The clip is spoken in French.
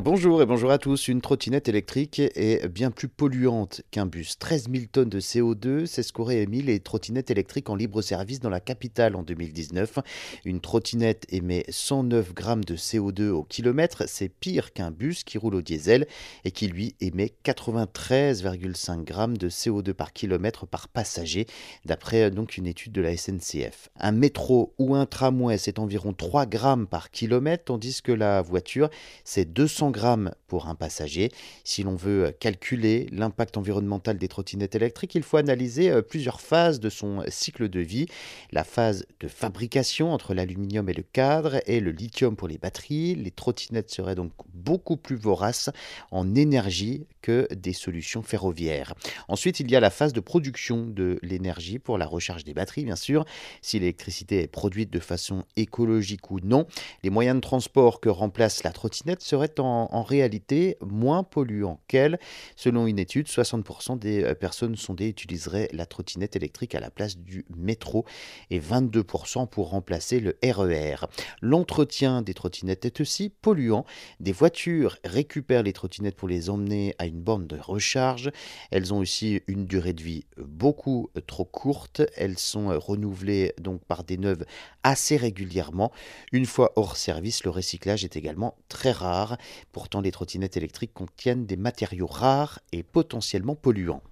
Bonjour et bonjour à tous. Une trottinette électrique est bien plus polluante qu'un bus. 13 000 tonnes de CO2, c'est ce qu'auraient émis les trottinettes électriques en libre service dans la capitale en 2019. Une trottinette émet 109 grammes de CO2 au kilomètre. C'est pire qu'un bus qui roule au diesel et qui lui émet 93,5 grammes de CO2 par kilomètre par passager, d'après donc une étude de la SNCF. Un métro ou un tramway, c'est environ 3 grammes par kilomètre, tandis que la voiture, c'est 200 grammes pour un passager. Si l'on veut calculer l'impact environnemental des trottinettes électriques, il faut analyser euh, plusieurs phases de son cycle de vie. La phase de fabrication entre l'aluminium et le cadre et le lithium pour les batteries. Les trottinettes seraient donc beaucoup plus voraces en énergie que des solutions ferroviaires. Ensuite, il y a la phase de production de l'énergie pour la recharge des batteries, bien sûr. Si l'électricité est produite de façon écologique ou non, les moyens de transport que remplace la trottinette seraient en en, réalité moins polluant qu'elle. Selon une étude, 60% des euh, personnes sondées utiliseraient la trottinette électrique à la place du métro et 22% pour remplacer le RER. E L'entretien des trottinettes est aussi polluant. Des voitures récupèrent les trottinettes pour les emmener à une borne de recharge. Elles ont aussi une durée de vie beaucoup trop courte. Elles sont renouvelées donc par des neuves assez régulièrement. Une fois hors service, le recyclage est également très rare. Pourtant, les trottinettes électriques contiennent des matériaux rares et potentiellement polluants.